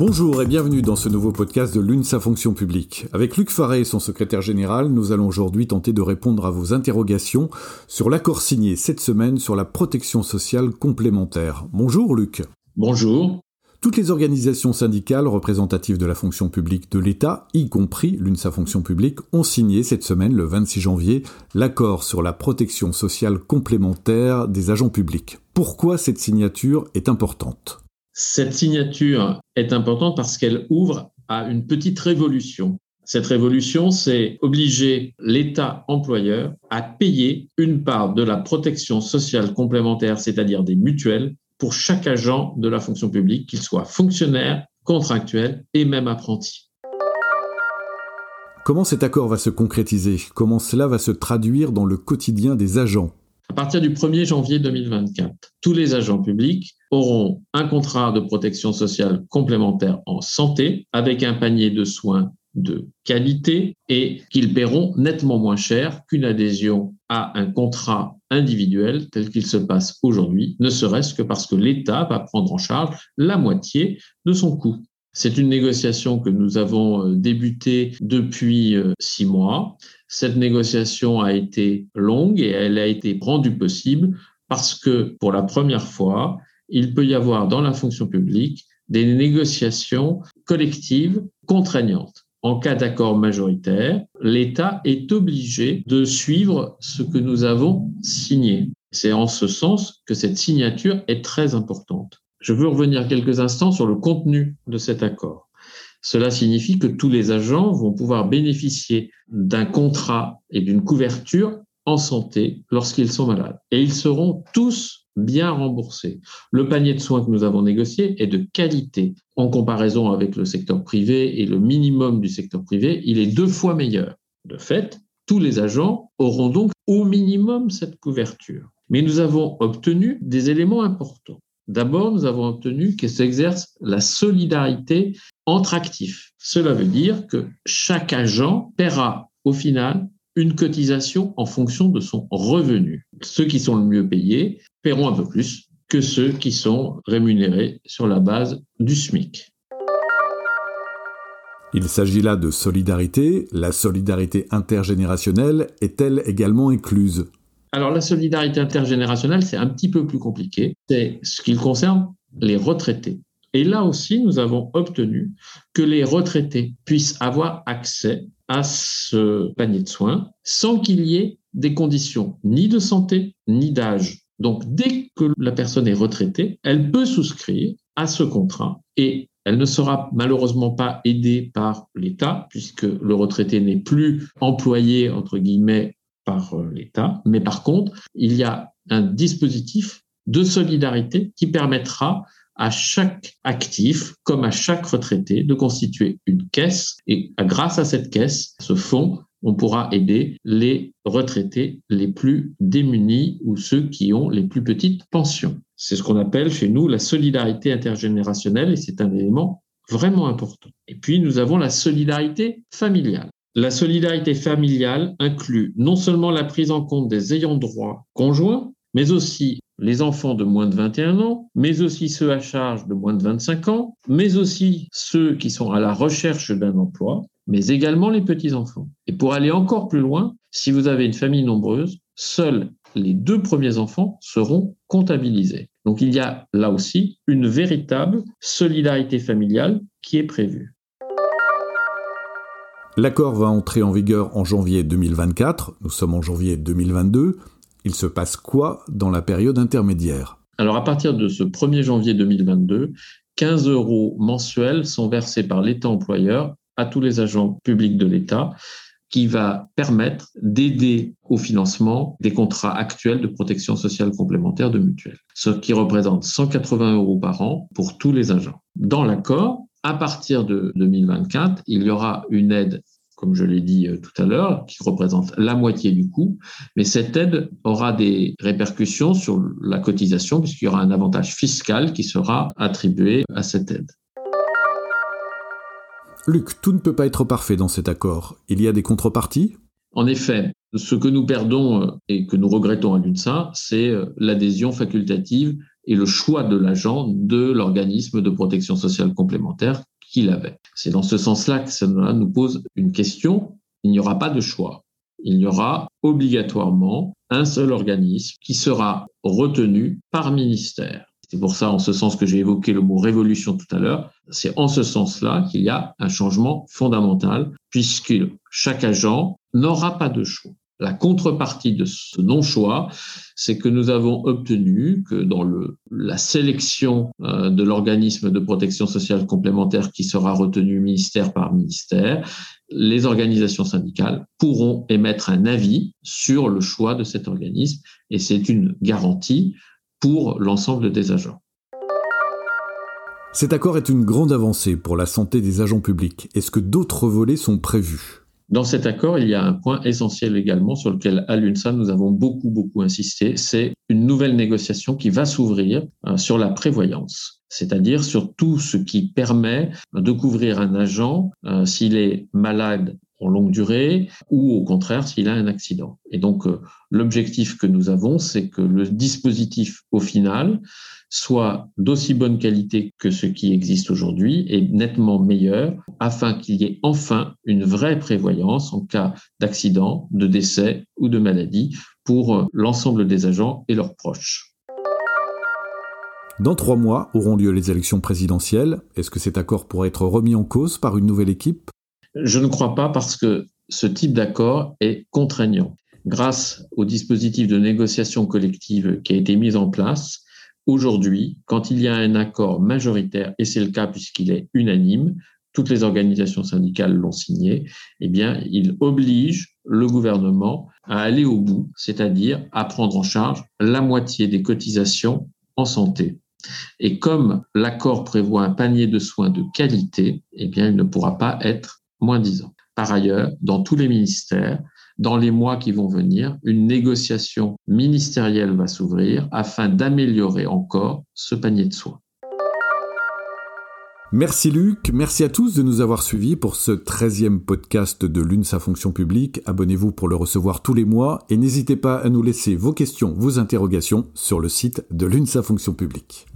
Bonjour et bienvenue dans ce nouveau podcast de l'UNSA Fonction publique. Avec Luc Faré, son secrétaire général, nous allons aujourd'hui tenter de répondre à vos interrogations sur l'accord signé cette semaine sur la protection sociale complémentaire. Bonjour Luc. Bonjour. Toutes les organisations syndicales représentatives de la fonction publique de l'État, y compris l'UNSA Fonction publique, ont signé cette semaine, le 26 janvier, l'accord sur la protection sociale complémentaire des agents publics. Pourquoi cette signature est importante? Cette signature est importante parce qu'elle ouvre à une petite révolution. Cette révolution, c'est obliger l'État employeur à payer une part de la protection sociale complémentaire, c'est-à-dire des mutuelles, pour chaque agent de la fonction publique, qu'il soit fonctionnaire, contractuel et même apprenti. Comment cet accord va se concrétiser? Comment cela va se traduire dans le quotidien des agents? À partir du 1er janvier 2024, tous les agents publics auront un contrat de protection sociale complémentaire en santé avec un panier de soins de qualité et qu'ils paieront nettement moins cher qu'une adhésion à un contrat individuel tel qu'il se passe aujourd'hui, ne serait-ce que parce que l'État va prendre en charge la moitié de son coût. C'est une négociation que nous avons euh, débutée depuis euh, six mois. Cette négociation a été longue et elle a été rendue possible parce que pour la première fois, il peut y avoir dans la fonction publique des négociations collectives contraignantes. En cas d'accord majoritaire, l'État est obligé de suivre ce que nous avons signé. C'est en ce sens que cette signature est très importante. Je veux revenir quelques instants sur le contenu de cet accord. Cela signifie que tous les agents vont pouvoir bénéficier d'un contrat et d'une couverture en santé lorsqu'ils sont malades. Et ils seront tous bien remboursé. Le panier de soins que nous avons négocié est de qualité. En comparaison avec le secteur privé et le minimum du secteur privé, il est deux fois meilleur. De fait, tous les agents auront donc au minimum cette couverture. Mais nous avons obtenu des éléments importants. D'abord, nous avons obtenu que s'exerce la solidarité entre actifs. Cela veut dire que chaque agent paiera au final une cotisation en fonction de son revenu. Ceux qui sont le mieux payés paieront un peu plus que ceux qui sont rémunérés sur la base du SMIC. Il s'agit là de solidarité. La solidarité intergénérationnelle est-elle également incluse? Alors la solidarité intergénérationnelle, c'est un petit peu plus compliqué. C'est ce qui concerne les retraités. Et là aussi, nous avons obtenu que les retraités puissent avoir accès à ce panier de soins sans qu'il y ait des conditions ni de santé ni d'âge. Donc, dès que la personne est retraitée, elle peut souscrire à ce contrat et elle ne sera malheureusement pas aidée par l'État puisque le retraité n'est plus employé, entre guillemets, par euh, l'État. Mais par contre, il y a un dispositif de solidarité qui permettra à chaque actif, comme à chaque retraité, de constituer une caisse. Et grâce à cette caisse, ce fonds, on pourra aider les retraités les plus démunis ou ceux qui ont les plus petites pensions. C'est ce qu'on appelle chez nous la solidarité intergénérationnelle et c'est un élément vraiment important. Et puis, nous avons la solidarité familiale. La solidarité familiale inclut non seulement la prise en compte des ayants droit conjoints, mais aussi les enfants de moins de 21 ans, mais aussi ceux à charge de moins de 25 ans, mais aussi ceux qui sont à la recherche d'un emploi, mais également les petits-enfants. Et pour aller encore plus loin, si vous avez une famille nombreuse, seuls les deux premiers enfants seront comptabilisés. Donc il y a là aussi une véritable solidarité familiale qui est prévue. L'accord va entrer en vigueur en janvier 2024, nous sommes en janvier 2022. Il se passe quoi dans la période intermédiaire? Alors à partir de ce 1er janvier 2022, 15 euros mensuels sont versés par l'État employeur à tous les agents publics de l'État qui va permettre d'aider au financement des contrats actuels de protection sociale complémentaire de mutuelle, ce qui représente 180 euros par an pour tous les agents. Dans l'accord, à partir de 2024, il y aura une aide comme je l'ai dit euh, tout à l'heure, qui représente la moitié du coût. Mais cette aide aura des répercussions sur la cotisation, puisqu'il y aura un avantage fiscal qui sera attribué à cette aide. Luc, tout ne peut pas être parfait dans cet accord. Il y a des contreparties? En effet, ce que nous perdons euh, et que nous regrettons à l'UNSA, c'est euh, l'adhésion facultative et le choix de l'agent de l'organisme de protection sociale complémentaire C'est dans ce sens-là que ça nous pose une question. Il n'y aura pas de choix. Il y aura obligatoirement un seul organisme qui sera retenu par ministère. C'est pour ça, en ce sens que j'ai évoqué le mot révolution tout à l'heure, c'est en ce sens-là qu'il y a un changement fondamental, puisque chaque agent n'aura pas de choix. La contrepartie de ce non-choix, c'est que nous avons obtenu que dans la sélection euh, de l'organisme de protection sociale complémentaire qui sera retenu ministère par ministère, les organisations syndicales pourront émettre un avis sur le choix de cet organisme et c'est une garantie pour l'ensemble des agents. Cet accord est une grande avancée pour la santé des agents publics. Est-ce que d'autres volets sont prévus? Dans cet accord, il y a un point essentiel également sur lequel à l'UNSA nous avons beaucoup beaucoup insisté, c'est une nouvelle négociation qui va s'ouvrir euh, sur la prévoyance, c'est-à-dire sur tout ce qui permet de couvrir un agent euh, s'il est malade en longue durée ou au contraire s'il a un accident. Et donc euh, l'objectif que nous avons, c'est que le dispositif au final soit d'aussi bonne qualité que ce qui existe aujourd'hui et nettement meilleur afin qu'il y ait enfin une vraie prévoyance en cas d'accident, de décès ou de maladie pour euh, l'ensemble des agents et leurs proches. Dans trois mois auront lieu les élections présidentielles. Est-ce que cet accord pourrait être remis en cause par une nouvelle équipe? Je ne crois pas parce que ce type d'accord est contraignant. Grâce au dispositif de négociation collective qui a été mis en place, aujourd'hui, quand il y a un accord majoritaire, et c'est le cas puisqu'il est unanime, toutes les organisations syndicales l'ont signé, eh bien, il oblige le gouvernement à aller au bout, c'est-à-dire à prendre en charge la moitié des cotisations en santé. Et comme l'accord prévoit un panier de soins de qualité, eh bien, il ne pourra pas être moins 10 ans. Par ailleurs, dans tous les ministères, dans les mois qui vont venir, une négociation ministérielle va s'ouvrir afin d'améliorer encore ce panier de soins. Merci Luc, merci à tous de nous avoir suivis pour ce 13e podcast de l'UNSA Fonction publique. Abonnez-vous pour le recevoir tous les mois et n'hésitez pas à nous laisser vos questions, vos interrogations sur le site de l'UNSA Fonction publique.